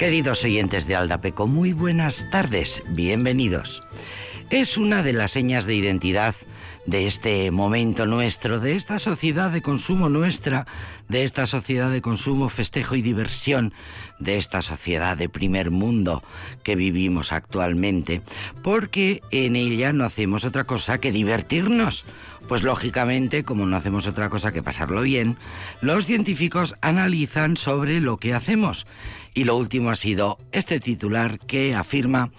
Queridos oyentes de Aldapeco, muy buenas tardes, bienvenidos. Es una de las señas de identidad de este momento nuestro, de esta sociedad de consumo nuestra, de esta sociedad de consumo, festejo y diversión, de esta sociedad de primer mundo que vivimos actualmente, porque en ella no hacemos otra cosa que divertirnos. Pues lógicamente, como no hacemos otra cosa que pasarlo bien, los científicos analizan sobre lo que hacemos. Y lo último ha sido este titular que afirma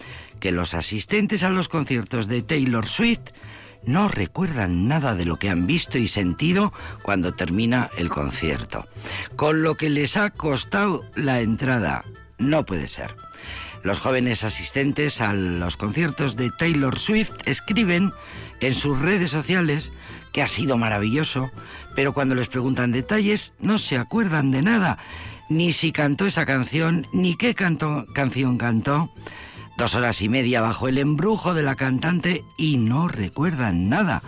que los asistentes a los conciertos de Taylor Swift no recuerdan nada de lo que han visto y sentido cuando termina el concierto. Con lo que les ha costado la entrada. No puede ser. Los jóvenes asistentes a los conciertos de Taylor Swift escriben en sus redes sociales que ha sido maravilloso, pero cuando les preguntan detalles no se acuerdan de nada, ni si cantó esa canción, ni qué canción cantó. Dos horas y media bajo el embrujo de la cantante y no recuerdan nada.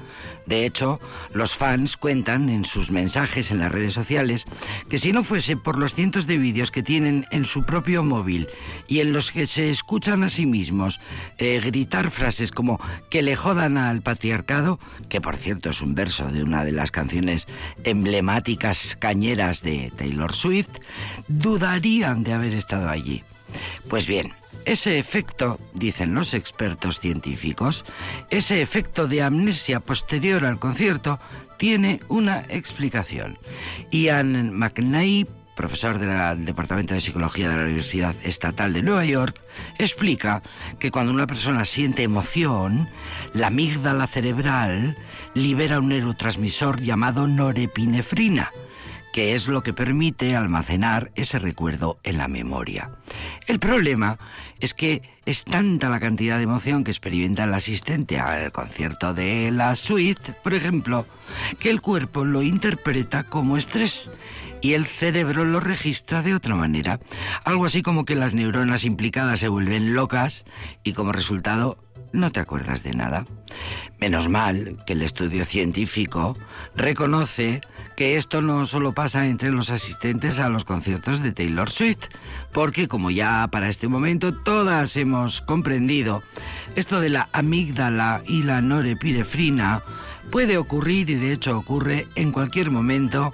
De hecho, los fans cuentan en sus mensajes en las redes sociales que si no fuese por los cientos de vídeos que tienen en su propio móvil y en los que se escuchan a sí mismos eh, gritar frases como que le jodan al patriarcado, que por cierto es un verso de una de las canciones emblemáticas cañeras de Taylor Swift, dudarían de haber estado allí. Pues bien, ese efecto, dicen los expertos científicos, ese efecto de amnesia posterior al concierto tiene una explicación. Ian McNay, profesor del Departamento de Psicología de la Universidad Estatal de Nueva York, explica que cuando una persona siente emoción, la amígdala cerebral libera un neurotransmisor llamado norepinefrina que es lo que permite almacenar ese recuerdo en la memoria. El problema es que es tanta la cantidad de emoción que experimenta el asistente al concierto de la suite, por ejemplo, que el cuerpo lo interpreta como estrés y el cerebro lo registra de otra manera. Algo así como que las neuronas implicadas se vuelven locas y como resultado no te acuerdas de nada. Menos mal que el estudio científico reconoce que esto no solo pasa entre los asistentes a los conciertos de Taylor Swift, porque como ya para este momento todas hemos comprendido, esto de la amígdala y la norepinefrina puede ocurrir y de hecho ocurre en cualquier momento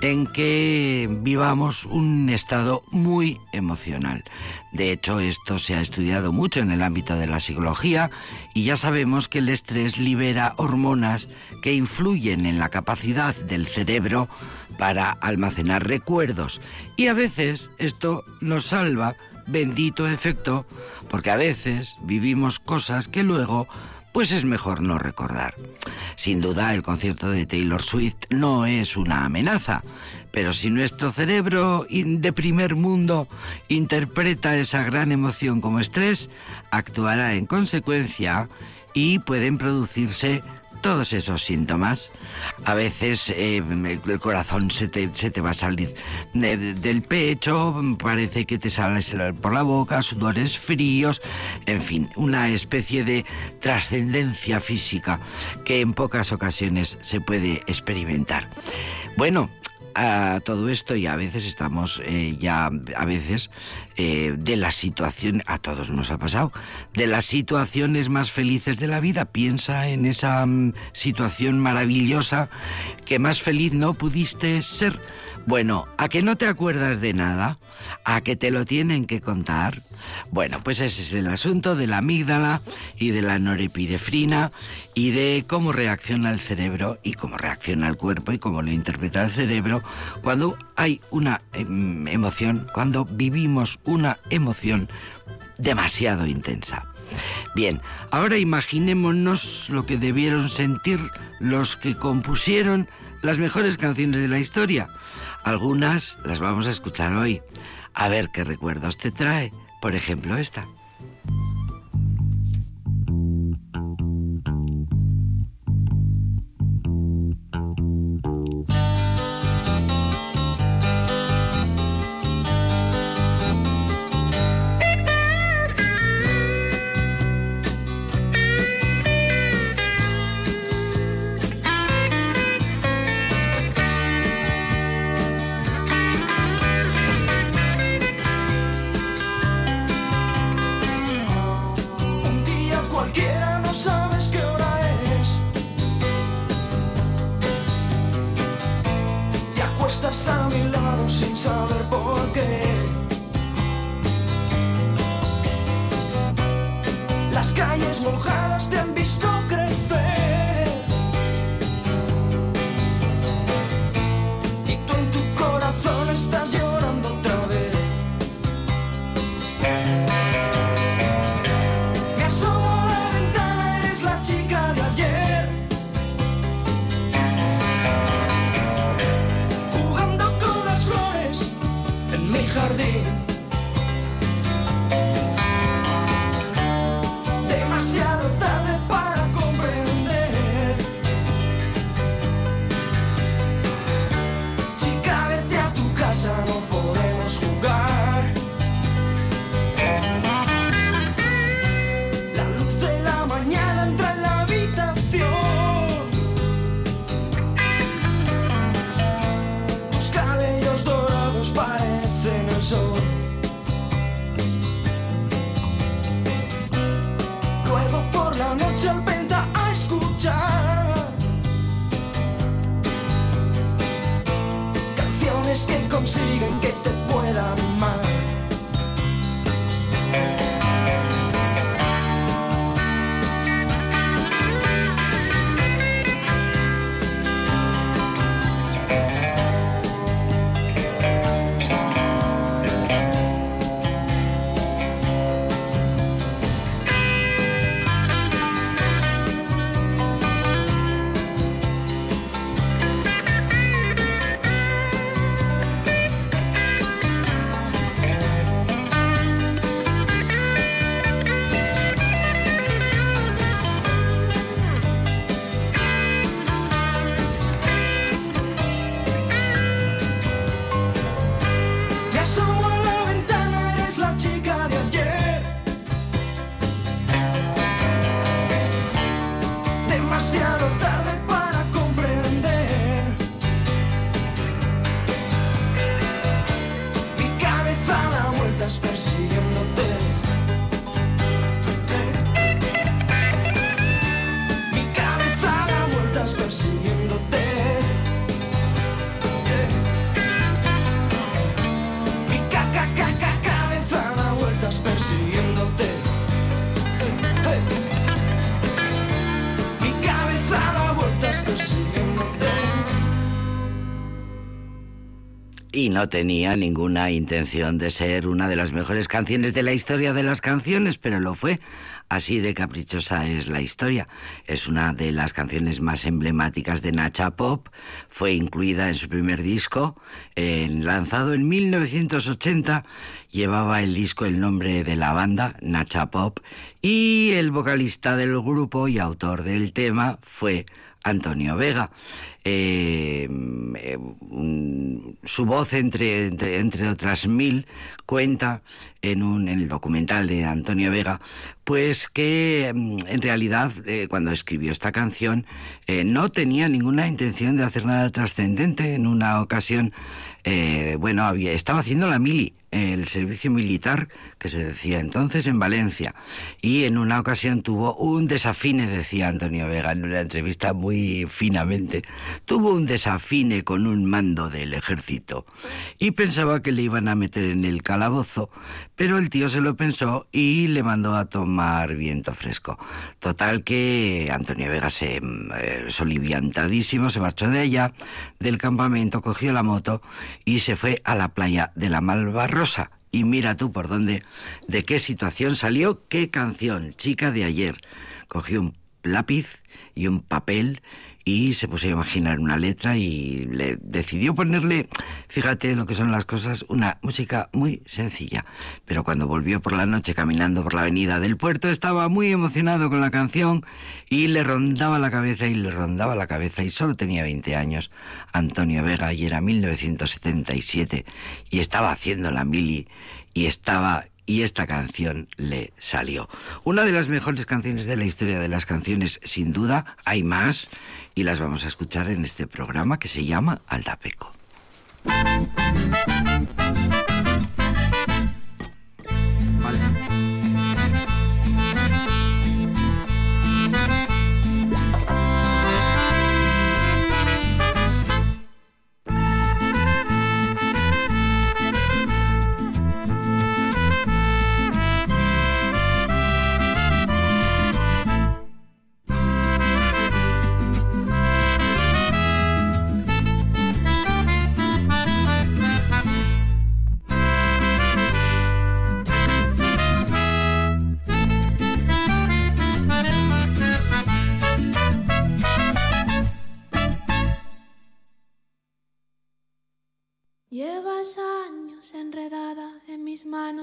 en que vivamos un estado muy emocional. De hecho, esto se ha estudiado mucho en el ámbito de la psicología y ya sabemos que el estrés libera hormonas que influyen en la capacidad del cerebro para almacenar recuerdos. Y a veces esto nos salva, bendito efecto, porque a veces vivimos cosas que luego pues es mejor no recordar. Sin duda, el concierto de Taylor Swift no es una amenaza, pero si nuestro cerebro de primer mundo interpreta esa gran emoción como estrés, actuará en consecuencia y pueden producirse todos esos síntomas. A veces eh, el corazón se te, se te, va a salir del pecho, parece que te sale por la boca, sudores fríos, en fin, una especie de trascendencia física que en pocas ocasiones se puede experimentar. Bueno, a todo esto y a veces estamos eh, ya, a veces, eh, de la situación, a todos nos ha pasado, de las situaciones más felices de la vida. Piensa en esa mm, situación maravillosa que más feliz no pudiste ser. Bueno, ¿a que no te acuerdas de nada? ¿A que te lo tienen que contar? Bueno, pues ese es el asunto de la amígdala y de la norepinefrina y de cómo reacciona el cerebro y cómo reacciona el cuerpo y cómo lo interpreta el cerebro cuando hay una em, emoción, cuando vivimos una emoción demasiado intensa. Bien, ahora imaginémonos lo que debieron sentir los que compusieron las mejores canciones de la historia. Algunas las vamos a escuchar hoy. A ver qué recuerdos te trae. Por ejemplo, esta. No tenía ninguna intención de ser una de las mejores canciones de la historia de las canciones, pero lo fue. Así de caprichosa es la historia. Es una de las canciones más emblemáticas de Nacha Pop. Fue incluida en su primer disco, lanzado en 1980. Llevaba el disco el nombre de la banda, Nacha Pop, y el vocalista del grupo y autor del tema fue Antonio Vega. Eh, eh, su voz, entre, entre, entre otras mil, cuenta en, un, en el documental de Antonio Vega, pues que mm, en realidad eh, cuando escribió esta canción no tenía ninguna intención de hacer nada trascendente. En una ocasión, bueno, había, estaba haciendo la mili, el servicio militar que se decía entonces en Valencia. Y en una ocasión tuvo un desafine, decía Antonio Vega en una entrevista muy finamente, tuvo un desafine con un mando del ejército y pensaba que le iban a meter en el calabozo, pero el tío se lo pensó y le mandó a tomar viento fresco. Total que Antonio Vega se eh, soliviantadísimo, se marchó de allá, del campamento, cogió la moto y se fue a la playa de la Y mira tú por dónde, de qué situación salió, qué canción, chica de ayer. Cogió un lápiz y un papel y se puso a imaginar una letra y le decidió ponerle, fíjate lo que son las cosas, una música muy sencilla. Pero cuando volvió por la noche caminando por la avenida del puerto estaba muy emocionado con la canción y le rondaba la cabeza y le rondaba la cabeza y solo tenía 20 años. Antonio Vega y era 1977 y estaba haciendo la mili y estaba y esta canción le salió. Una de las mejores canciones de la historia de las canciones, sin duda, hay más y las vamos a escuchar en este programa que se llama Aldapeco.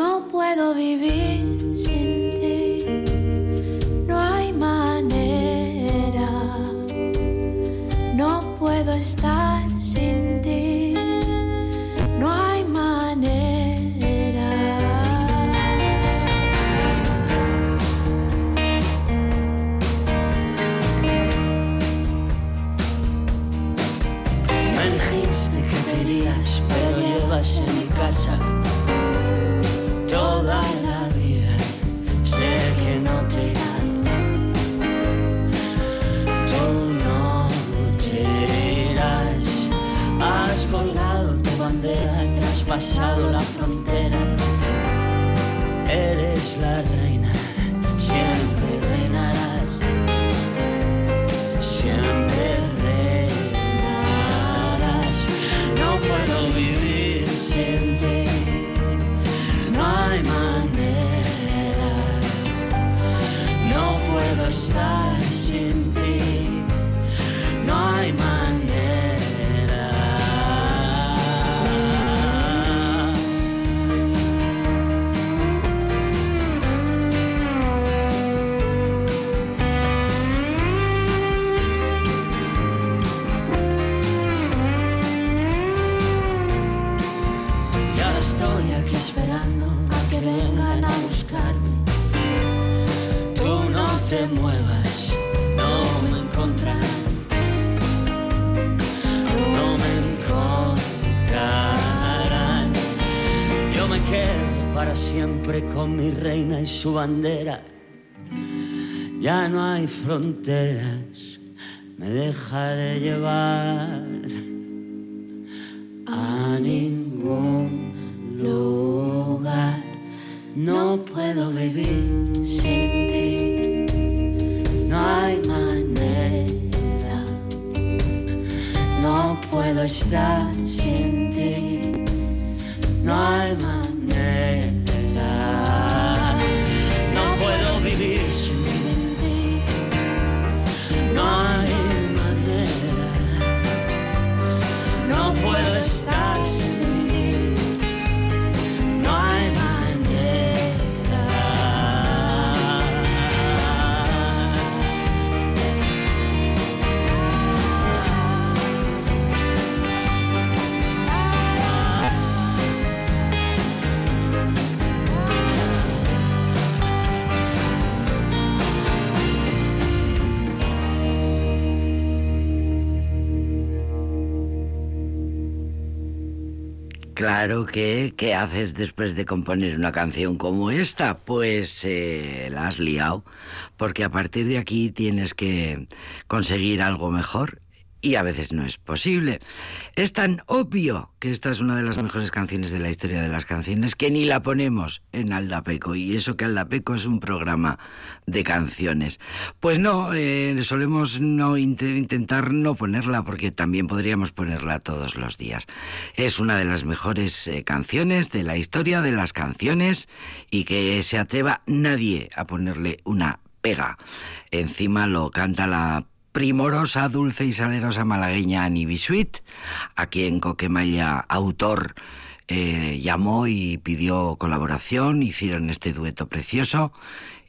no puedo vivir sin ti, pasado la frontera. Eres la su bandera. Ya no hay fronteras, me dejaré llevar Claro que, ¿qué haces después de componer una canción como esta? Pues eh, la has liado, porque a partir de aquí tienes que conseguir algo mejor y a veces no es posible. Es tan obvio que esta es una de las mejores canciones de la historia de las canciones que ni la ponemos en Aldapeco. Y eso que Aldapeco es un programa de canciones. Pues no, eh, solemos no int intentar no ponerla porque también podríamos ponerla todos los días. Es una de las mejores eh, canciones de la historia de las canciones y que se atreva nadie a ponerle una pega. Encima lo canta la primorosa, dulce y salerosa malagueña Annie Bisuit, a quien Coquemaya, autor, eh, llamó y pidió colaboración, hicieron este dueto precioso.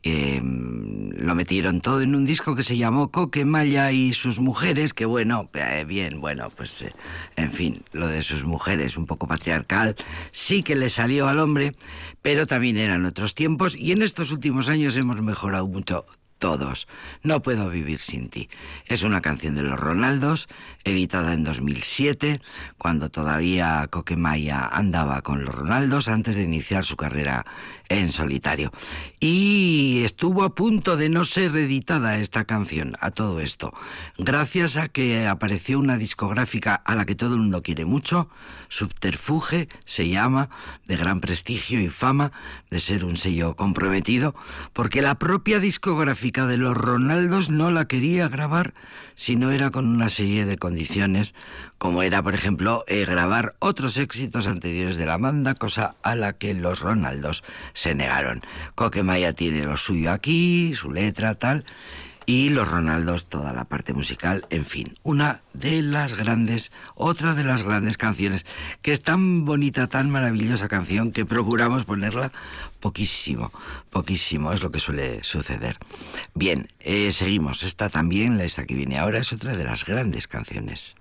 Eh, lo metieron todo en un disco que se llamó Coquemaya y sus mujeres, que bueno, eh, bien, bueno, pues eh, en fin, lo de sus mujeres, un poco patriarcal, sí que le salió al hombre, pero también eran otros tiempos y en estos últimos años hemos mejorado mucho todos. No puedo vivir sin ti. Es una canción de los Ronaldos, editada en 2007, cuando todavía Coquemaya andaba con los Ronaldos antes de iniciar su carrera en solitario. Y estuvo a punto de no ser editada esta canción, a todo esto, gracias a que apareció una discográfica a la que todo el mundo quiere mucho, Subterfuge se llama, de gran prestigio y fama, de ser un sello comprometido, porque la propia discográfica de los Ronaldos no la quería grabar si no era con una serie de condiciones, como era, por ejemplo, eh, grabar otros éxitos anteriores de la banda, cosa a la que los Ronaldos se negaron. Coquemaya tiene lo suyo aquí, su letra, tal, y los Ronaldos toda la parte musical, en fin, una de las grandes, otra de las grandes canciones, que es tan bonita, tan maravillosa canción que procuramos ponerla poquísimo, poquísimo, es lo que suele suceder. Bien, eh, seguimos, esta también, esta que viene ahora, es otra de las grandes canciones.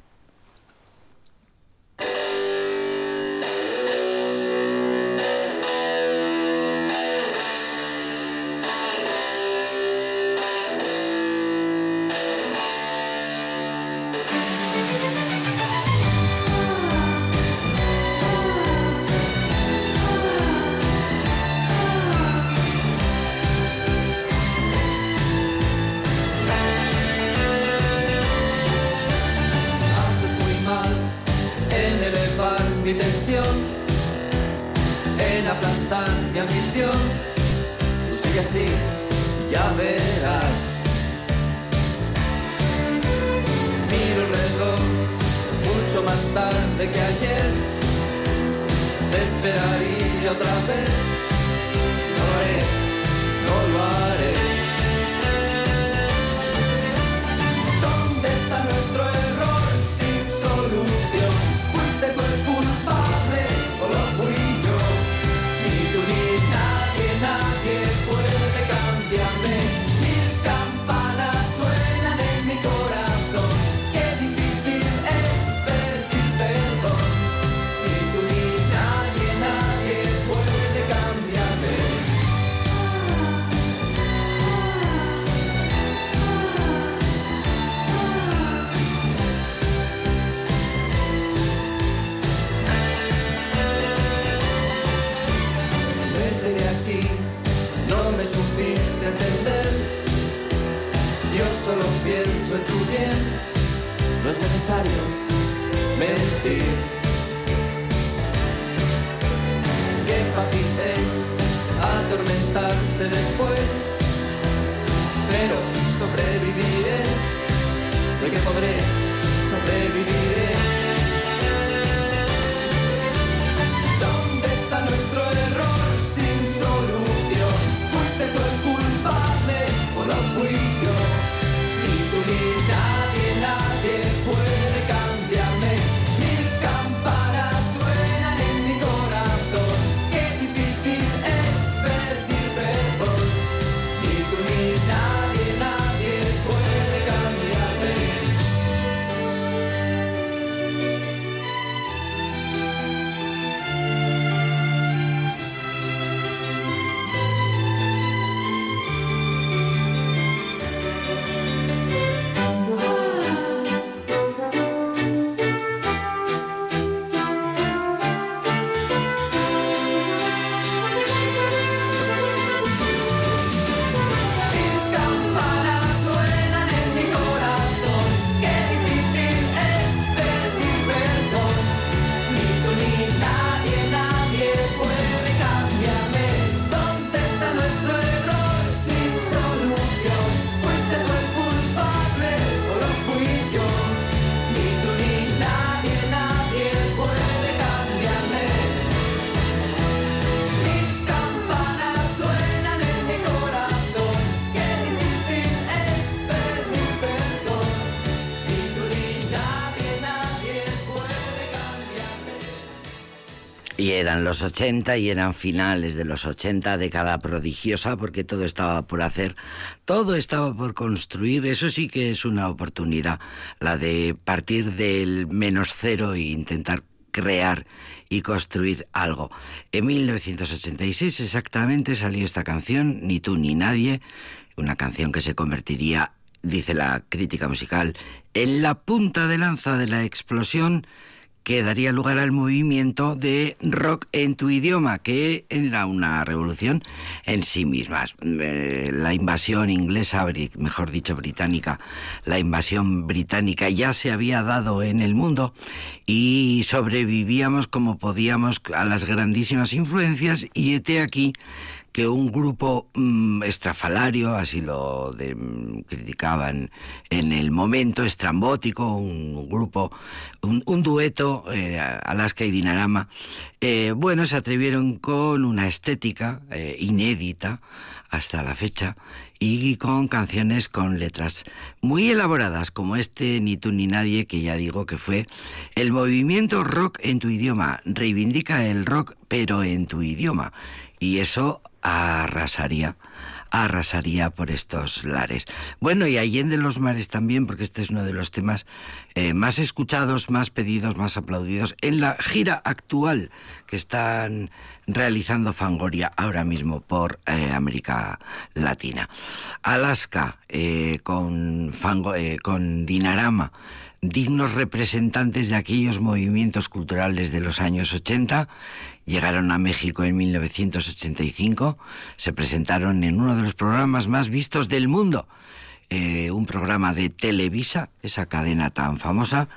mucho más tarde que ayer. Te esperaría otra vez. No haré, no lo haré. no es necesario mentir. Qué fácil es atormentarse después, pero sobreviviré, sé que podré, sobreviviré. ¿Dónde está nuestro eran los 80 y eran finales de los 80, década prodigiosa porque todo estaba por hacer, todo estaba por construir, eso sí que es una oportunidad, la de partir del menos cero e intentar crear y construir algo. En 1986 exactamente salió esta canción, Ni tú ni nadie, una canción que se convertiría, dice la crítica musical, en la punta de lanza de la explosión que daría lugar al movimiento de rock en tu idioma, que era una revolución en sí misma. Eh, la invasión inglesa, mejor dicho británica, la invasión británica ya se había dado en el mundo y sobrevivíamos como podíamos a las grandísimas influencias y hete aquí que un grupo mm, estrafalario, así lo mm, criticaban en el momento, estrambótico, un grupo, un, dueto, eh, Alaska y Dinarama, eh, bueno, se atrevieron con una estética eh, inédita hasta la fecha y con canciones con letras muy elaboradas como este Ni tú ni nadie que ya digo que fue el movimiento rock en tu idioma. Reivindica el rock pero en tu idioma. Y eso arrasaría, arrasaría por estos lares. Bueno, y Allende los Mares también, porque este es uno de los temas eh, más escuchados, más pedidos, más aplaudidos en la gira actual que están realizando Fangoria ahora mismo por eh, América Latina. Alaska eh, con, Fango, con Dinarama dignos representantes de aquellos movimientos culturales de los años 80, llegaron a México en 1985, se presentaron en uno de los programas más vistos del mundo, eh, un programa de Televisa, esa cadena tan famosa,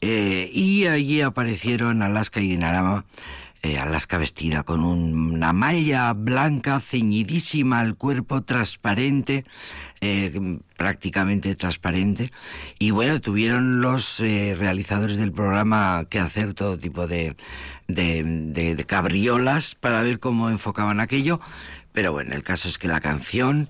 eh, y allí aparecieron Alaska y Dinarama eh, Alaska vestida con una malla blanca ceñidísima al cuerpo, transparente, eh, prácticamente transparente. Y bueno, tuvieron los eh, realizadores del programa que hacer todo tipo de, de, cabriolas para ver cómo enfocaban aquello. Pero bueno, el caso es que la canción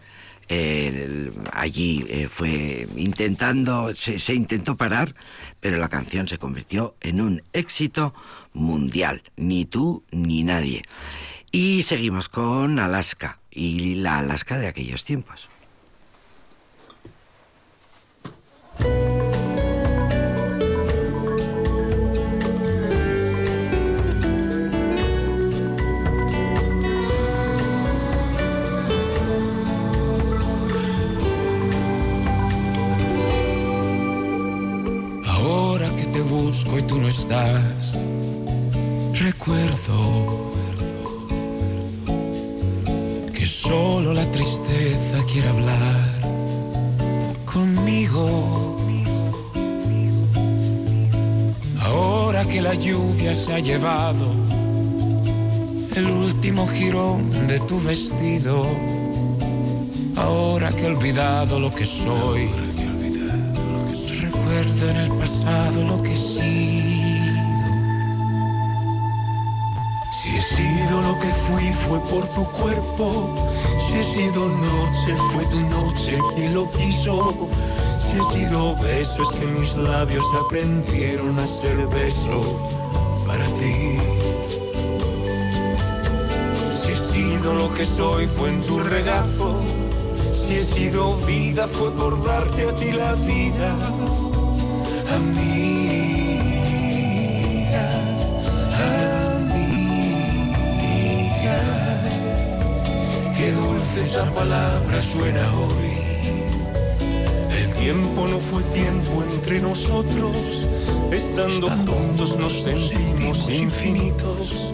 allí fue intentando, se, intentó parar, pero la canción se convirtió en un éxito mundial, ni tú ni nadie. Y seguimos con Alaska y la Alaska de aquellos tiempos. Busco y tú no estás recuerdo que solo la tristeza quiere hablar conmigo. Ahora que la lluvia se ha llevado el último jirón de tu vestido, ahora que he olvidado lo que soy, recuerdo en el pasado lo que sí. Si he sido lo que fui fue por tu cuerpo. Si he sido noche fue tu noche que lo quiso. Si he sido beso es que mis labios aprendieron a ser beso para ti. Si he sido lo que soy fue en tu regazo. Si he sido vida fue por darte a ti la vida. Esa palabra suena hoy. El tiempo no fue tiempo entre nosotros. Estando, juntos nos sentimos infinitos.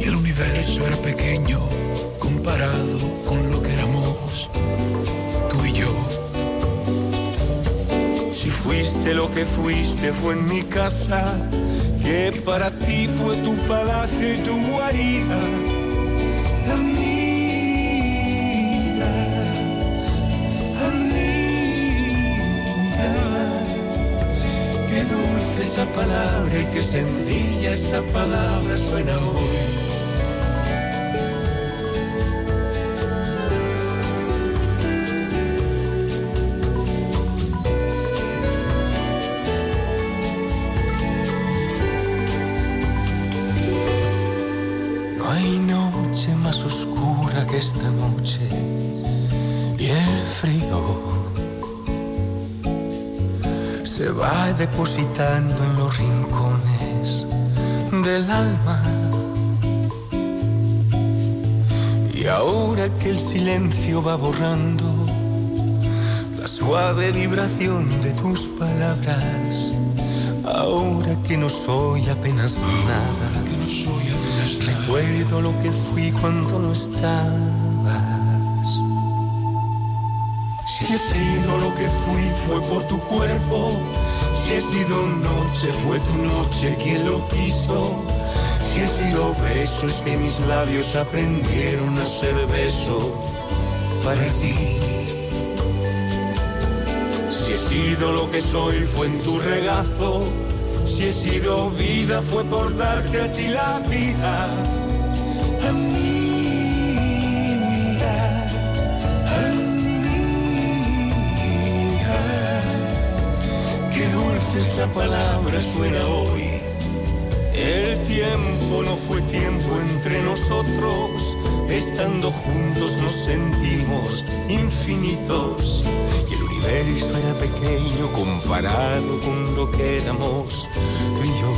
Y el universo era pequeño comparado con lo que éramos fuiste lo que fuiste fue en mi casa, que para ti fue tu palacio y tu guarida esa palabra y qué sencilla esa palabra suena hoy. Depositando en los rincones del alma. Y ahora que el silencio va borrando la suave vibración de tus palabras, Ahora que no soy apenas nada, recuerdo lo que fui cuando no estabas. Si he sido lo que fui fue por tu cuerpo, si he sido noche fue tu noche quien lo quiso. Si he sido beso es que mis labios aprendieron a ser beso para ti. Si he sido lo que soy fue en tu regazo, si he sido vida fue por darte a ti la vida. Esa palabra suena hoy. El tiempo no fue tiempo entre nosotros, estando juntos nos sentimos infinitos. Y el universo era pequeño comparado con lo que éramos tú y yo.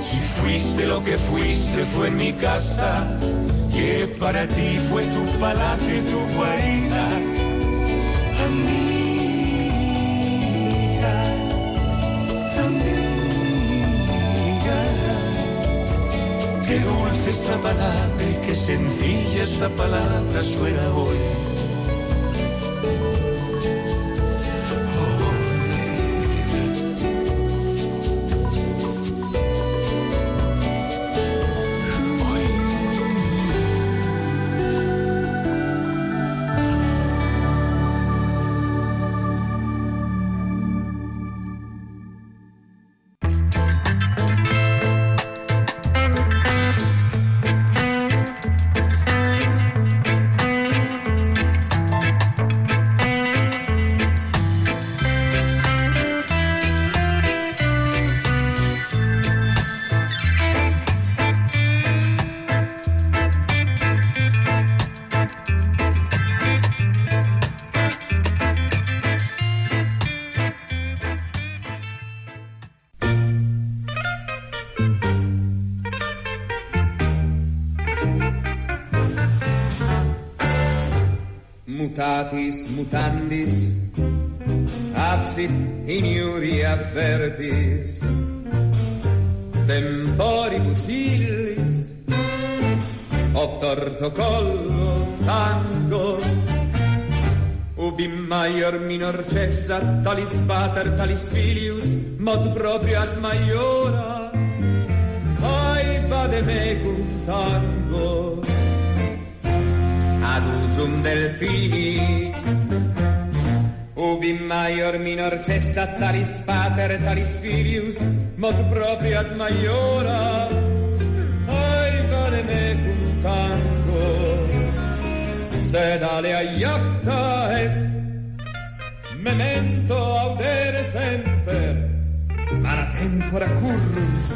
Si fuiste lo que fuiste fue en mi casa, que para ti fue tu palacio y tu guarida. Qué dulce esa palabra y qué sencilla esa palabra suena hoy. Mutandis absit in iuria verbis temporibus illis obtorto collo tango. Ubi maior minor cessa talis pater talis filius mod proprio ad maiora. Ai vade mecum tango. Ad usum delfini maior minor cessa talis pater talis filius mod proprio ad maiora. Ai vale mecum tango sed alea iacta est. Memento audere semper mara tempora currunt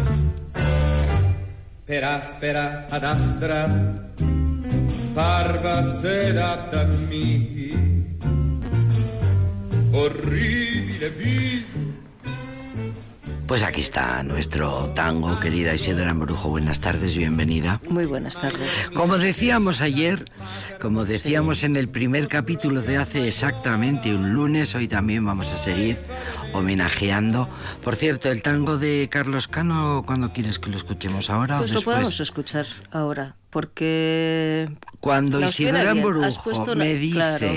per aspera ad astra parva sedat a mi horribile viso Pues aquí está nuestro tango, querida Isidora Morujo. Buenas tardes, bienvenida. Muy buenas tardes. Como decíamos ayer, como decíamos en el primer capítulo de hace exactamente un lunes, hoy también vamos a seguir homenajeando. Por cierto, el tango de Carlos Cano, ¿cuándo quieres que lo escuchemos ahora Pues o lo podemos escuchar ahora, porque Cuando Isidora una- me dice, claro.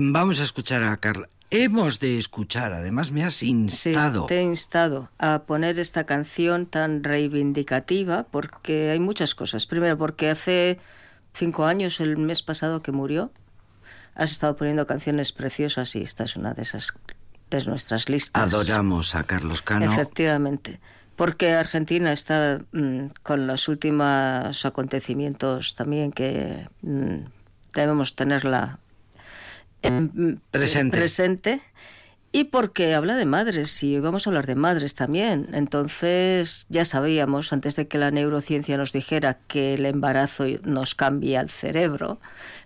Vamos a escuchar a Carla, hemos de escuchar, además me has sí, instado. te he instado a poner esta canción tan reivindicativa, porque hay muchas cosas. Primero, porque hace cinco años, el mes pasado que murió, has estado poniendo canciones preciosas y esta es una de esas de nuestras listas. Adoramos a Carlos Cano. Efectivamente. Porque Argentina está mm, con los últimos acontecimientos también que mm, debemos tenerla en- Presente. presente. Y porque habla de madres, y hoy vamos a hablar de madres también. Entonces, ya sabíamos, antes de que la neurociencia nos dijera que el embarazo nos cambia el cerebro,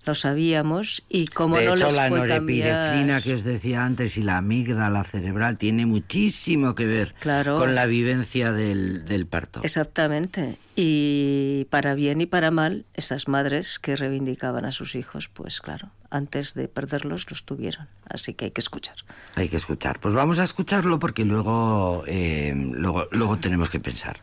lo sabíamos, y como de no hecho, les la fue norepinefrina que os decía antes y la amígdala cerebral tiene muchísimo que ver Claro. con la vivencia del, del parto. Exactamente. Y para bien y para mal, esas madres que reivindicaban a sus hijos, pues claro, antes de perderlos los tuvieron. Así que hay que escuchar. Hay que escuchar. Pues vamos a escucharlo porque luego, eh, luego, luego tenemos que pensar.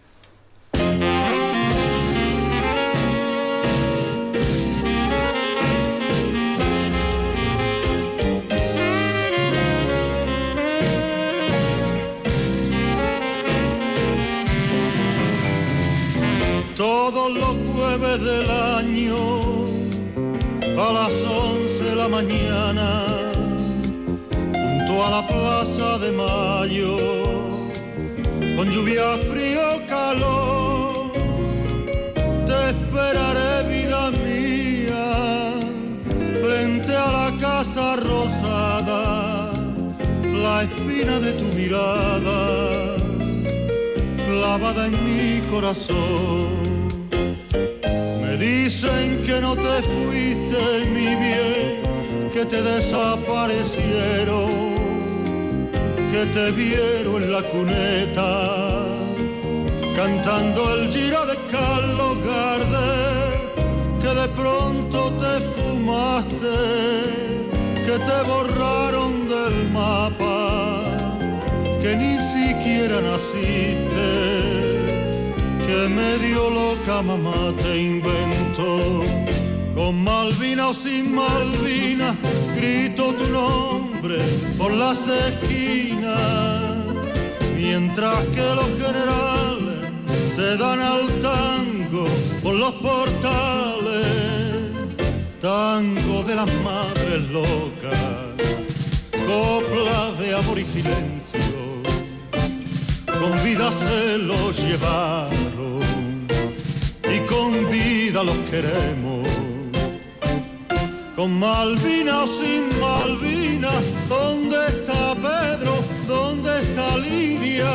Del año a las once de la mañana junto a la plaza de mayo con lluvia, frío, calor te esperaré vida mía frente a la casa rosada la espina de tu mirada clavada en mi corazón. Dicen que no te fuiste, mi bien, que te desaparecieron, que te vieron en la cuneta, cantando el giro de Carlos Gardel, que de pronto te fumaste, que te borraron del mapa que ni siquiera naciste, que medio loca mamá te inventó. Con Malvina o sin Malvina, grito tu nombre por las esquinas, mientras que los generales se dan al tango por los portales, tango de las madres locas, copla de amor y silencio. Con vida se los llevaron. y con vida los queremos. Con Malvina o sin Malvina, ¿dónde está Pedro? ¿Dónde está Lidia?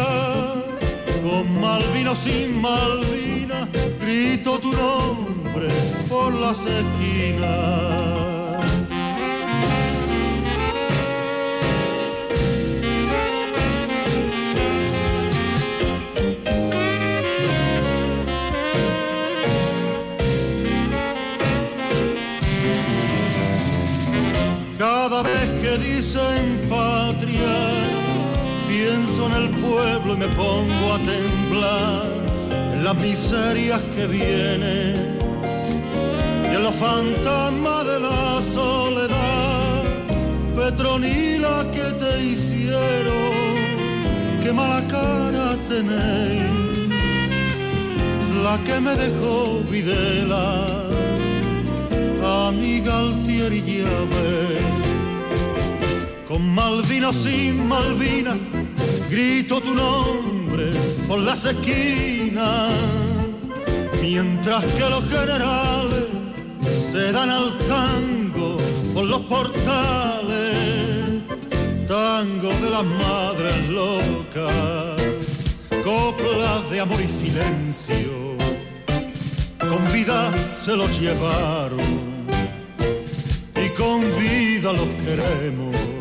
Con Malvina o sin Malvina, grito tu nombre por las esquinas. Pueblo y me pongo a temblar en las miserias que vienen y en los fantasmas de la soledad. Petronila que te hicieron, qué mala cara tenéis, la que me dejó Videla amiga Altieri llave. Con Malvina sin Malvina, grito tu nombre por las esquinas, mientras que los generales se dan al tango por los portales, tango de las madres locas, coplas de amor y silencio. Con vida se los llevaron y con vida los queremos.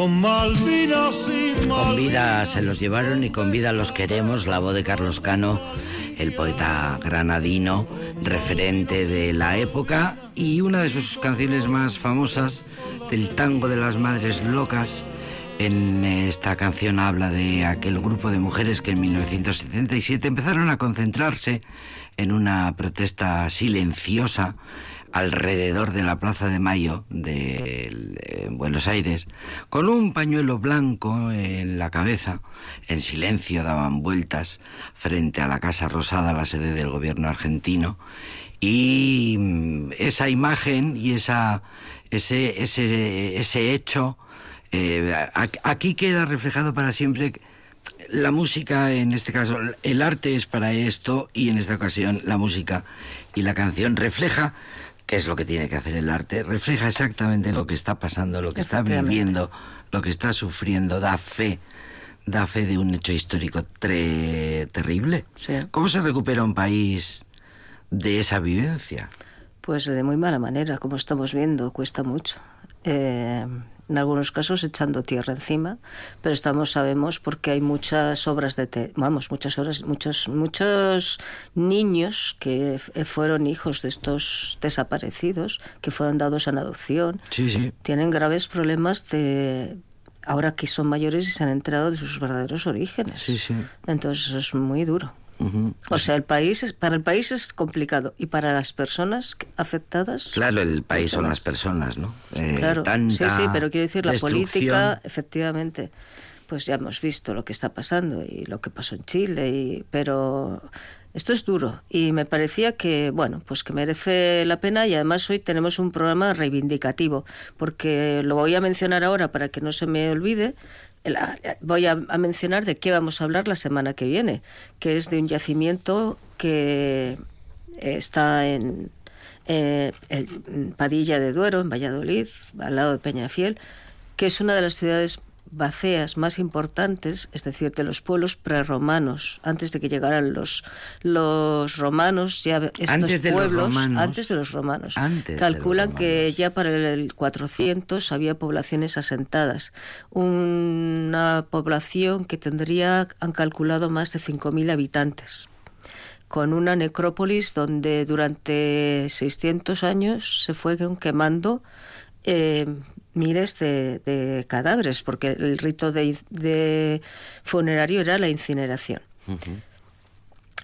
Con Malvinas y Con vida se los llevaron y con vida los queremos, la voz de Carlos Cano, el poeta granadino, referente de la época y una de sus canciones más famosas del tango de las madres locas. En esta canción habla de aquel grupo de mujeres que en 1977 empezaron a concentrarse en una protesta silenciosa alrededor de la Plaza de Mayo de eh, Buenos Aires, con un pañuelo blanco en la cabeza, en silencio daban vueltas frente a la Casa Rosada, la sede del gobierno argentino, y mm, esa imagen y esa, ese, ese, ese hecho, eh, aquí queda reflejado para siempre la música, en este caso, el arte es para esto y en esta ocasión la música y la canción refleja es lo que tiene que hacer el arte, refleja exactamente lo que está pasando, lo que está viviendo, lo que está sufriendo, da fe, da fe de un hecho histórico terrible. ¿Cómo se recupera un país de esa vivencia? Pues de muy mala manera, como estamos viendo, cuesta mucho. Eh, en algunos casos echando tierra encima, pero estamos sabemos porque hay muchas obras de te vamos, muchas horas, muchos muchos niños que fueron hijos de estos desaparecidos, que fueron dados en adopción, Sí, sí. tienen graves problemas de ahora que son mayores y se han enterado de sus verdaderos orígenes. Sí. Entonces eso es muy duro. O sea, el país es, para el país es complicado y para las personas afectadas. Claro, el país son las personas, ¿no? Eh, Claro, sí, sí, pero quiero decir, la política, efectivamente, pues ya hemos visto lo que está pasando y lo que pasó en Chile, y, pero esto es duro y me parecía que, bueno, pues que merece la pena y además hoy tenemos un programa reivindicativo, porque lo voy a mencionar ahora para que no se me olvide. Voy a, mencionar de qué vamos a hablar la semana que viene, que es de un yacimiento que eh, está en, eh, el Padilla de Duero, en Valladolid, al lado de Peñafiel, que es una de las ciudades baceas más importantes, es decir, de los pueblos prerromanos, antes de que llegaran los, los romanos, ya estos Antes pueblos, romanos. antes de los romanos, los calculan que ya para el 400 había poblaciones asentadas, una población que tendría, han calculado, más de 5.000 habitantes con una necrópolis donde durante 600 años se fueron quemando eh, miles de, de cadáveres, porque el rito de, de funerario era la incineración.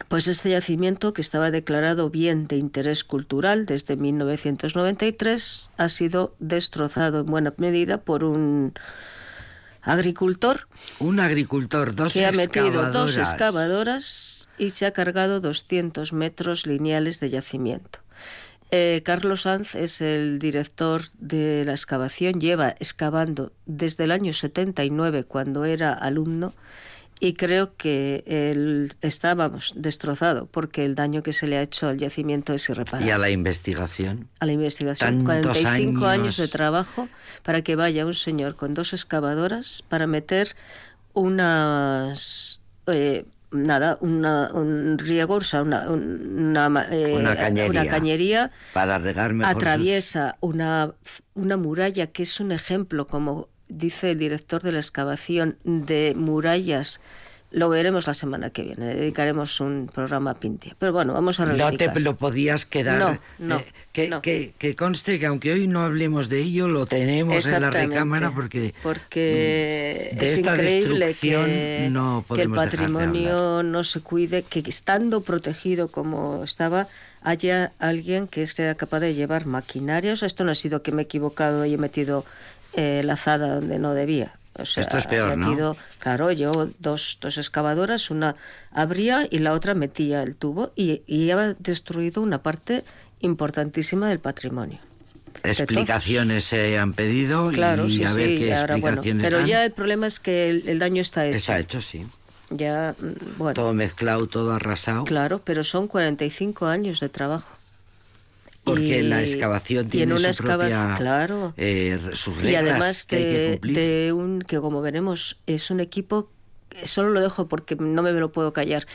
Pues este yacimiento, que estaba declarado bien de interés cultural desde 1993, ha sido destrozado en buena medida por un agricultor Un agricultor, dos que ha metido dos excavadoras. excavadoras y se ha cargado 200 metros lineales de yacimiento. Eh, Carlos Sanz es el director de la excavación, lleva excavando desde el año 79 cuando era alumno y creo que él está, vamos, destrozado porque el daño que se le ha hecho al yacimiento es irreparable Y a la investigación. a la investigación. Tantos 45 años. años. de trabajo para que vaya un señor con dos excavadoras para meter unas. eh, nada, una, un riego, o sea, una, una, eh, Una cañería. una cañería, Para regar mejor sus- atraviesa una, una muralla que es un ejemplo, como dice el director de la excavación, de murallas. Lo veremos la semana que viene, le dedicaremos un programa a Pintia. Pero bueno, vamos a No reivindicar. te lo podías quedar. No, no, eh, que, no. Que, que conste que aunque hoy no hablemos de ello, lo tenemos en la recámara porque porque de es esta increíble que, no que el de patrimonio no se cuide, que estando protegido como estaba, haya alguien que sea capaz de llevar sea, esto no ha sido que me he equivocado y he metido eh, la azada donde no debía. O sea, Esto es peor, ¿no? Claro, yo dos, dos excavadoras, una abría y la otra metía el tubo y, y había destruido una parte importantísima del patrimonio. explicaciones se han pedido Claro, y sí, a ver sí, qué ahora, bueno, explicaciones pero dan. ya el problema es que el, el daño está hecho. Está hecho, sí. Ya, mm, bueno, Todo mezclado, todo arrasado. claro, pero son 45 años de trabajo. Porque Y- la excavación tiene una su propia, claro. eh, sus reglas y además que hay que de, cumplir. de un que como veremos es un equipo solo lo dejo porque no me lo puedo callar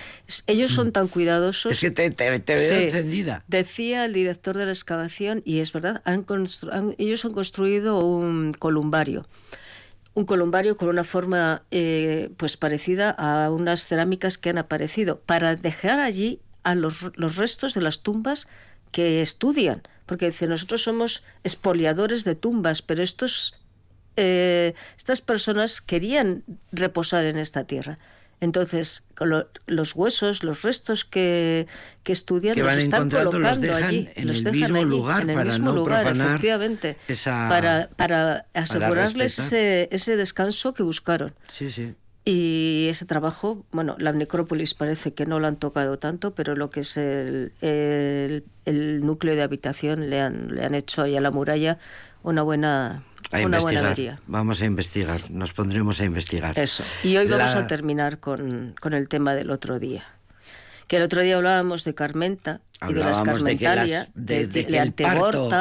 ellos son tan cuidadosos Mm. Es que te, te, te veo Sí. encendida. Decía el director de la excavación, y es verdad, han constru- han- ellos han construido un columbario. Un columbario con una forma eh, pues parecida a unas cerámicas que han aparecido, para dejar allí a los, los restos de las tumbas que estudian. Porque dice, nosotros somos expoliadores de tumbas, pero estos, eh, estas personas querían reposar en esta tierra. Entonces, con lo- los huesos, los restos que, que estudian, Que los están los colocando allí. en los el dejan mismo allí, lugar en el para mismo no lugar, efectivamente. esa- para, para asegurarles ese, ese descanso que buscaron. Sí, sí. Y ese trabajo, bueno, la necrópolis parece que no lo han tocado tanto, pero lo que es el, el, el núcleo de habitación le han, le han hecho ahí a la muralla una buena, A una buena investigar. avería. Vamos a investigar. Nos pondremos a investigar. Eso. Y hoy vamos La- a terminar con, con el tema del otro día. Que el otro día hablábamos de Carmenta y de las Hablábamos de de- de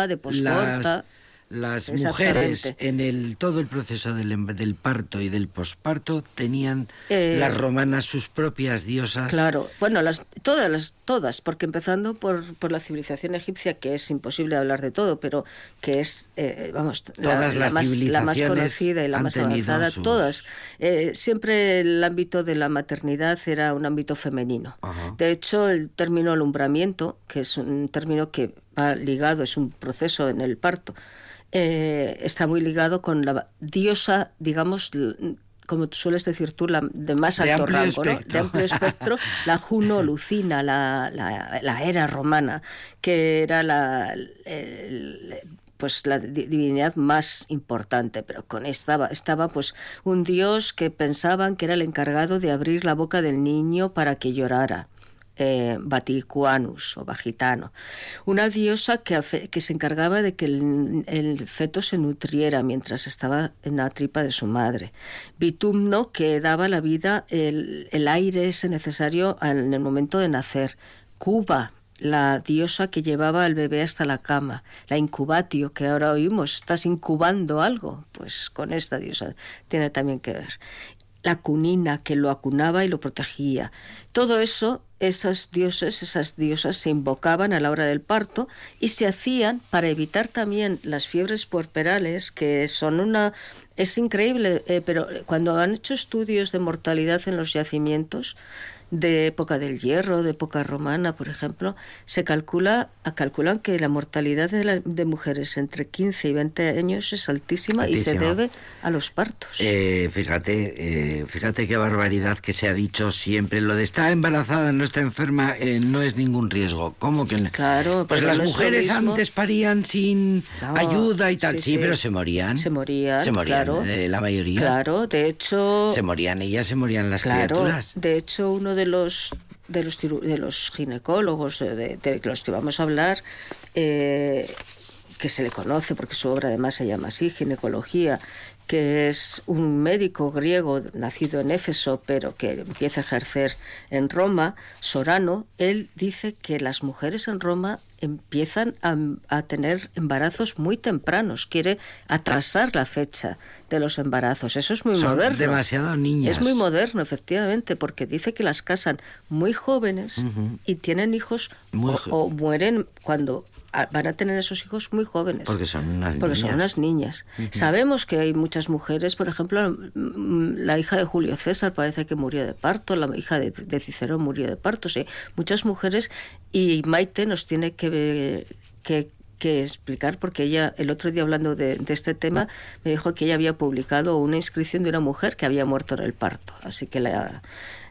de, posborta. las- las mujeres en el todo el proceso del, em- del parto y del posparto tenían Eh, las romanas sus propias diosas. Claro, bueno, las, todas, las, todas, porque empezando por, por la civilización egipcia, que es imposible hablar de todo, pero que es, eh, vamos, la, Todas la las más, la más conocida y la más avanzada, sus- todas. Eh, siempre el ámbito de la maternidad era un ámbito femenino. Ajá. De hecho, el término alumbramiento, que es un término que va ligado, es un proceso en el parto, eh, está muy ligado con la diosa, digamos, como tú sueles decir tú, la de más De alto rango, ¿no? de amplio espectro, la Juno Lucina, la, la, la era romana, que era la, el- pues la di- divinidad más importante, pero con estaba estaba pues un dios que pensaban que era el encargado de abrir la boca del niño para que llorara. Eh, Vaticuanus o Vagitano, una diosa que, se encargaba de que el, el feto se nutriera mientras estaba en la tripa de su madre. Bitumno, que daba la vida, el, el aire ese necesario en el momento de nacer. Cuba, la diosa que llevaba al bebé hasta la cama, la incubatio que ahora oímos, estás incubando algo, pues con esta diosa tiene también que ver. La cunina que lo acunaba y lo protegía. Todo eso, esas dioses, esas diosas se invocaban a la hora del parto y se hacían para evitar también las fiebres puerperales, que son una... Es increíble, eh, pero cuando han hecho estudios de mortalidad en los yacimientos, de época del hierro, de época romana, por ejemplo, se calcula, a- calculan que la mortalidad de, la- de mujeres entre 15 y 20 años es altísima, y se debe a los partos. Eh, fíjate, eh, fíjate qué barbaridad que se ha dicho siempre. Lo de estar embarazada, no está enferma, eh, no es ningún riesgo. ¿Cómo que no? Claro, Pues las no mujeres antes parían sin No, ayuda y tal. sí, Sí, sí. pero se morían. Se morían, Se morían, claro. eh, la mayoría. Claro, de hecho... Se morían ellas, se morían las Claro, criaturas. de hecho uno de los de los de los ginecólogos de, de- de los que vamos a hablar eh, que se le conoce porque su obra además se llama así ginecología que es un médico griego nacido en Éfeso pero que empieza a ejercer en Roma Sorano él dice que las mujeres en Roma empiezan a, a tener embarazos muy tempranos. Quiere atrasar la fecha de los embarazos. Eso es muy Son moderno. demasiado niñas. es muy moderno, efectivamente, porque dice que las casan muy jóvenes y tienen hijos Muy o, mueren cuando van a tener esos hijos muy jóvenes. Porque son unas Porque son niñas. Sabemos que hay muchas mujeres, por ejemplo, mm, la hija de Julio César parece que murió de parto, la hija de, de Cicerón murió de parto, sí. Muchas mujeres, y Maite nos tiene que, que, que explicar, porque ella, el otro día hablando de, de este tema, me dijo que ella había publicado una inscripción de una mujer que había muerto en el parto. Así que la...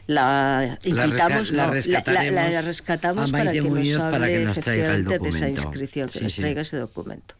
La La invitamos, resca- la no, la, la- la rescataremos rescatamos para que nos hable para que nos traiga el efectivamente de esa inscripción, que Sí, nos sí. traiga ese documento.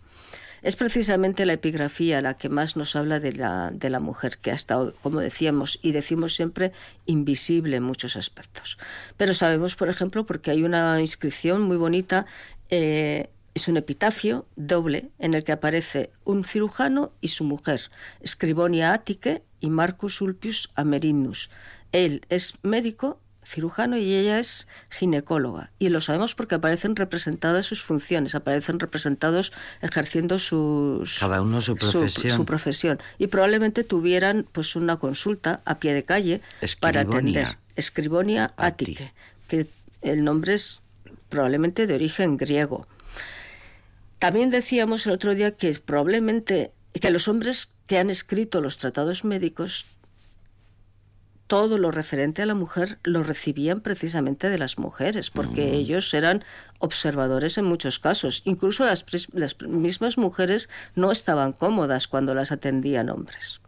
Es precisamente la epigrafía la que más nos habla de la, de la mujer, que hasta hoy, como decíamos y decimos siempre, invisible en muchos aspectos. Pero sabemos, por ejemplo, porque hay una inscripción muy bonita, eh, es un epitafio doble en el que aparece un cirujano y su mujer, Scribonia Attique y Marcus Ulpius Amerinus. Él es médico cirujano y ella es ginecóloga. Y lo sabemos porque aparecen representadas sus funciones, aparecen representados ejerciendo sus, Cada uno su profesión. su profesión. Y probablemente tuvieran pues una consulta a pie de calle para atender. Escribonia Attique, que el nombre es probablemente de origen griego. También decíamos el otro día que probablemente que los hombres que han escrito los tratados médicos todo lo referente a la mujer lo recibían precisamente de las mujeres, porque ellos eran observadores en muchos casos. Incluso las, las mismas mujeres no estaban cómodas cuando las atendían hombres.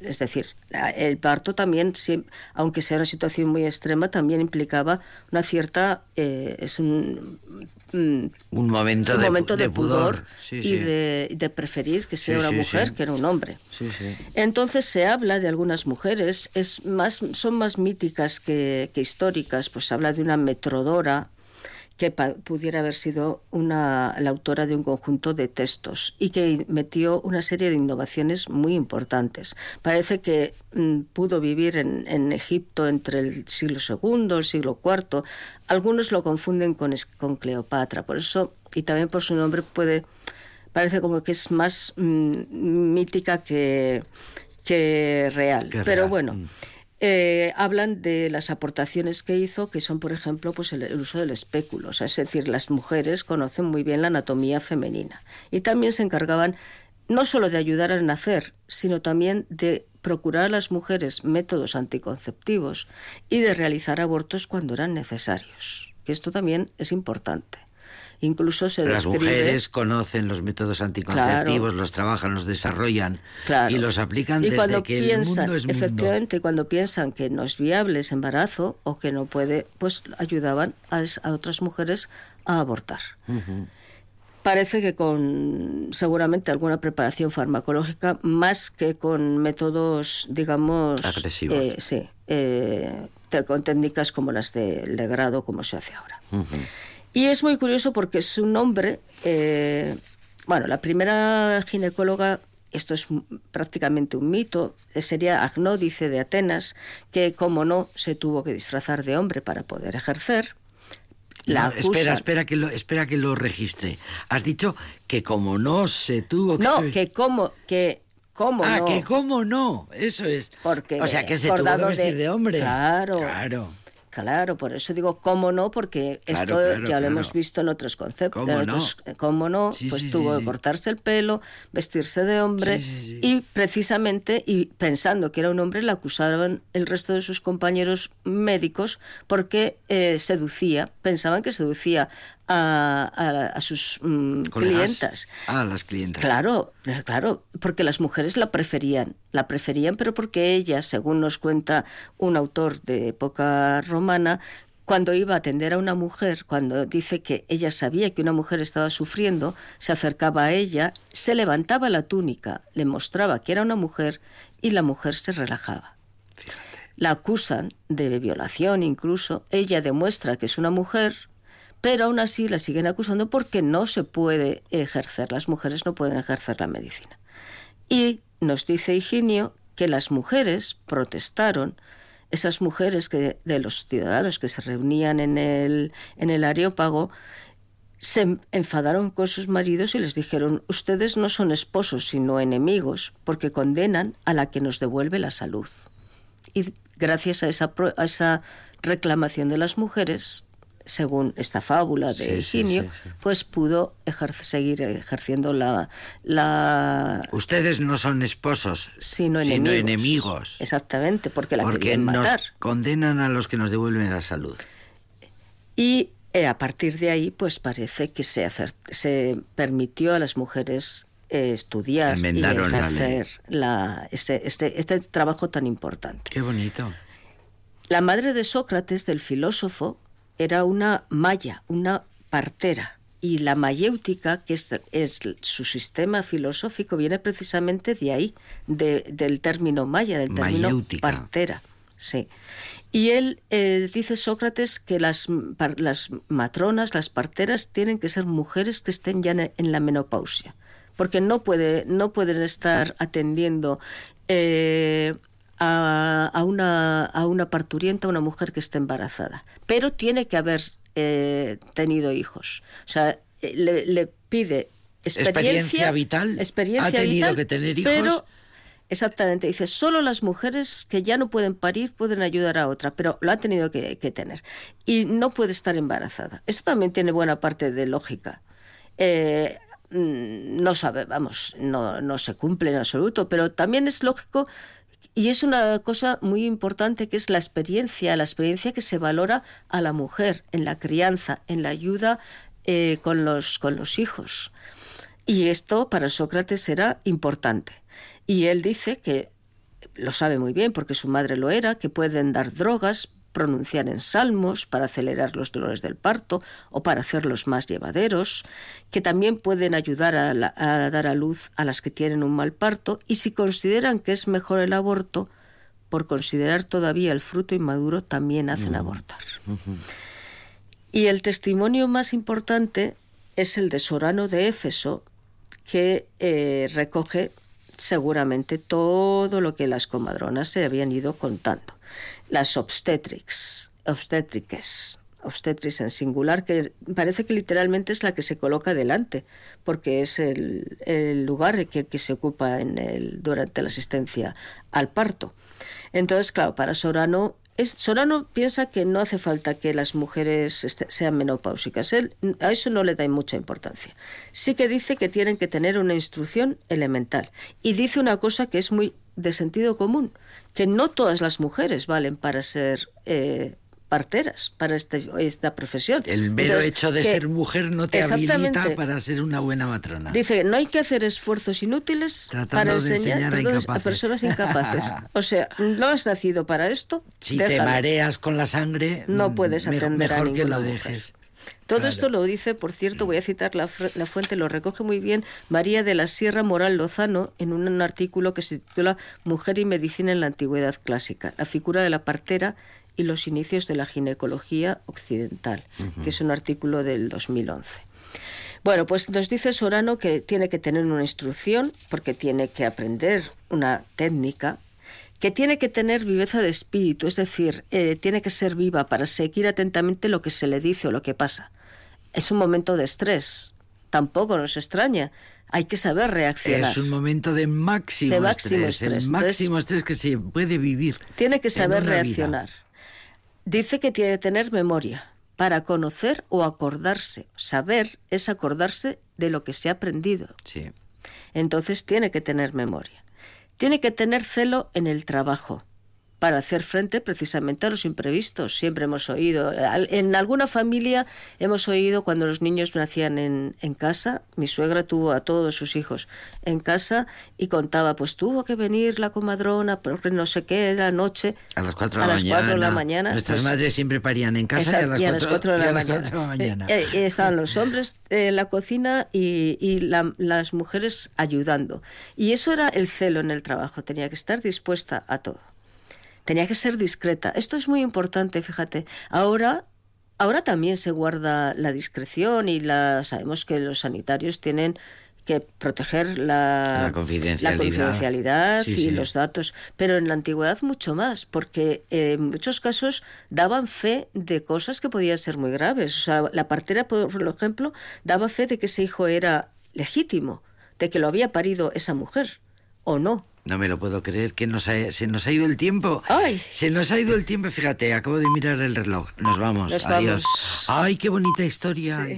Es decir, el parto también, aunque sea una situación muy extrema, también implicaba una cierta... eh, es un, mm, Un momento, un de, momento de, de pudor, Sí, y sí. de, de preferir que sea Sí, una mujer que era un hombre. Entonces se habla de algunas mujeres, es más, son más míticas que, que históricas, pues se habla de una metrodora que pudiera haber sido una, la autora de un conjunto de textos y que metió una serie de innovaciones muy importantes. Parece que mm, pudo vivir en, en Egipto entre el siglo II, el siglo IV. Algunos lo confunden con, con Cleopatra, por eso, y también por su nombre puede parece como que es más mm, mítica que, que real. Pero real, bueno, mm. Eh, hablan de las aportaciones que hizo, que son, por ejemplo, pues el, uso del espéculo. Es decir, las mujeres conocen muy bien la anatomía femenina. Y también se encargaban no solo de ayudar al nacer, sino también de procurar a las mujeres métodos anticonceptivos y de realizar abortos cuando eran necesarios. Que esto también es importante. Incluso se Las describe... mujeres conocen los métodos anticonceptivos, Claro. los trabajan, los desarrollan Claro. y los aplican y desde cuando que el piensan, mundo es mundo. efectivamente, cuando piensan que no es viable ese embarazo o que no puede, pues ayudaban a, otras mujeres a abortar. Parece que con seguramente alguna preparación farmacológica, más que con métodos, digamos, Agresivos. eh, sí, eh, con técnicas como las de legrado, como se hace ahora. Y es muy curioso porque es un hombre, eh, bueno, la primera ginecóloga, esto es prácticamente un mito, eh, sería Agnódice de Atenas, que como no se tuvo que disfrazar de hombre para poder ejercer. La No, espera, espera que lo, espera que lo registre. Has dicho que como no se tuvo que... No, que como, que como ah, no. que cómo no, eso es. Porque o sea, que se tuvo que vestir de- de, hombre. Claro. Claro. Claro, por eso digo cómo no, porque Claro, esto claro, ya lo hemos visto en otros conceptos. ¿Cómo en no? otros- eh, cómo no, Sí, pues sí, tuvo que sí. cortarse el pelo, vestirse de hombre y precisamente, y pensando que era un hombre, le acusaban el resto de sus compañeros médicos porque eh, seducía, pensaban que seducía a, a- a sus mm, clientas. Ah, las clientas. Claro, eh, claro, porque las mujeres la preferían, la preferían, pero porque ella, según nos cuenta un autor de época romana, cuando iba a atender a una mujer, cuando dice que ella sabía que una mujer estaba sufriendo, se acercaba a ella, se levantaba la túnica, le mostraba que era una mujer y la mujer se relajaba. La acusan de violación incluso, ella demuestra que es una mujer, pero aún así la siguen acusando porque no se puede ejercer, las mujeres no pueden ejercer la medicina. Y nos dice Higinio que las mujeres protestaron, esas mujeres que, de los ciudadanos que se reunían en el, en el Areópago, se enfadaron con sus maridos y les dijeron, ustedes no son esposos, sino enemigos, porque condenan a la que nos devuelve la salud. Y gracias a esa, a esa reclamación de las mujeres, según esta fábula de Sí, Higinio, sí, sí. pues pudo ejer- seguir ejerciendo la, la Ustedes no son esposos, sino enemigos. enemigos. Exactamente, porque la porque querían nos matar. condenan a los que nos devuelven la salud. Y eh, a partir de ahí, pues parece que se, se permitió a las mujeres eh, estudiar y la ejercer la- este, este, este trabajo tan importante. Qué bonito. La madre de Sócrates, del filósofo, era una maya, una partera. Y la mayéutica, que es, es su sistema filosófico, viene precisamente de ahí, de- del término maya, del término Mayéutica. partera. Sí. Y él eh, dice Sócrates que las, las matronas, las parteras, tienen que ser mujeres que estén ya en, en la menopausia, porque no, puede, no pueden estar atendiendo eh, a, a una, a una parturienta, a una mujer que esté embarazada, pero tiene que haber eh, tenido hijos. O sea, eh, le, le pide experiencia, Experiencia vital. experiencia Ha tenido vital, que tener hijos. pero Exactamente, dice, solo las mujeres que ya no pueden parir pueden ayudar a otra, pero lo ha tenido que, que tener. Y no puede estar embarazada. Esto también tiene buena parte de lógica. Eh, mm, no sabe, vamos, no, no se cumple en absoluto, pero también es lógico y es una cosa muy importante que es la experiencia, la experiencia que se valora a la mujer en la crianza, en la ayuda eh, con, los, con los hijos. Y esto para Sócrates era importante. Y él dice que lo sabe muy bien porque su madre lo era, que pueden dar drogas, pronunciar en salmos para acelerar los dolores del parto o para hacerlos más llevaderos, que también pueden ayudar a, la- a dar a luz a las que tienen un mal parto y si consideran que es mejor el aborto, por considerar todavía el fruto inmaduro, también hacen abortar. Y el testimonio más importante es el de Sorano de Éfeso, que eh, recoge seguramente todo lo que las comadronas se habían ido contando. Las obstetrics, obstétriques, obstetris en singular, que parece que literalmente es la que se coloca delante, porque es el, el lugar que, que, se ocupa en el, durante la asistencia al parto. Entonces, claro, para Sorano es, Sorano piensa que no hace falta que las mujeres este, sean menopáusicas. Él a eso no le da mucha importancia. Sí que dice que tienen que tener una instrucción elemental. Y dice una cosa que es muy de sentido común, que no todas las mujeres valen para ser eh, parteras para este, esta profesión. El mero Entonces, hecho de que, ser mujer no te habilita para ser una buena matrona. Dice, no hay que hacer esfuerzos inútiles Tratando para enseñar, enseñar a personas incapaces. o sea, no has nacido para esto. Si déjalo. te mareas con la sangre, no puedes atender mejor a ninguna que lo mujer. Todo Claro. esto lo dice, por cierto, voy a citar la, la fuente, lo recoge muy bien María de la Sierra Moral Lozano en un, un artículo que se titula Mujer y Medicina en la Antigüedad Clásica, la figura de la partera y los inicios de la ginecología occidental, que es un artículo del 2011. Bueno, pues nos dice Sorano que tiene que tener una instrucción, porque tiene que aprender una técnica, que tiene que tener viveza de espíritu, es decir, eh, tiene que ser viva para seguir atentamente lo que se le dice o lo que pasa. Es un momento de estrés, tampoco nos extraña, hay que saber reaccionar. Es un momento de máximo, De máximo estrés, estrés. el máximo estrés que se puede vivir. Tiene que saber vida. reaccionar. Dice que tiene que tener memoria para conocer o acordarse. Saber es acordarse de lo que se ha aprendido. Sí. Entonces tiene que tener memoria. Tiene que tener celo en el trabajo para hacer frente precisamente a los imprevistos. Siempre hemos oído, en alguna familia hemos oído cuando los niños nacían en, en casa, mi suegra tuvo a todos sus hijos en casa y contaba, pues tuvo que venir la comadrona, porque no sé qué, la noche, A las 4 de a la las mañana. 4 de la mañana. Nuestras pues, madres siempre parían en casa y a las 4, de la y a las mañana. 4 de la mañana. Eh, eh, estaban los hombres en la cocina y, y la- las mujeres ayudando. Y eso era el celo en el trabajo, tenía que estar dispuesta a todo. Tenía que ser discreta. Esto es muy importante, fíjate. Ahora, ahora también se guarda la discreción y la sabemos que los sanitarios tienen que proteger la, La confidencialidad. la confidencialidad Sí, y sí. los datos, pero en la antigüedad mucho más, porque en muchos casos daban fe de cosas que podían ser muy graves. O sea, la partera, por ejemplo, daba fe de que ese hijo era legítimo, de que lo había parido esa mujer, o no. No me lo puedo creer, que nos ha- se nos ha ido el tiempo. Ay. Se nos ha ido el tiempo, fíjate, acabo de mirar el reloj. Nos vamos, Nos adiós. vamos. Ay, qué bonita historia. Sí.